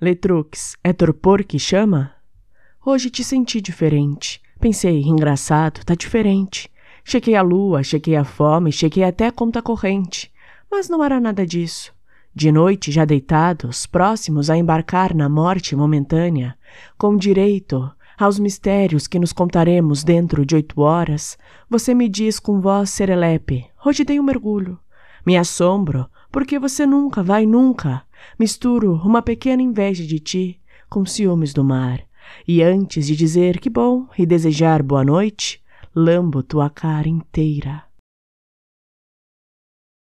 Letrux, é torpor que chama? Hoje te senti diferente. Pensei, engraçado, tá diferente. Chequei a lua, chequei a fome, chequei até a conta corrente. Mas não era nada disso. De noite, já deitados, próximos a embarcar na morte momentânea, com direito aos mistérios que nos contaremos dentro de oito horas, você me diz com voz serelepe: Hoje dei um mergulho. Me assombro, porque você nunca vai nunca. Misturo uma pequena inveja de ti com ciúmes do mar. E antes de dizer que bom e desejar boa noite, lambo tua cara inteira.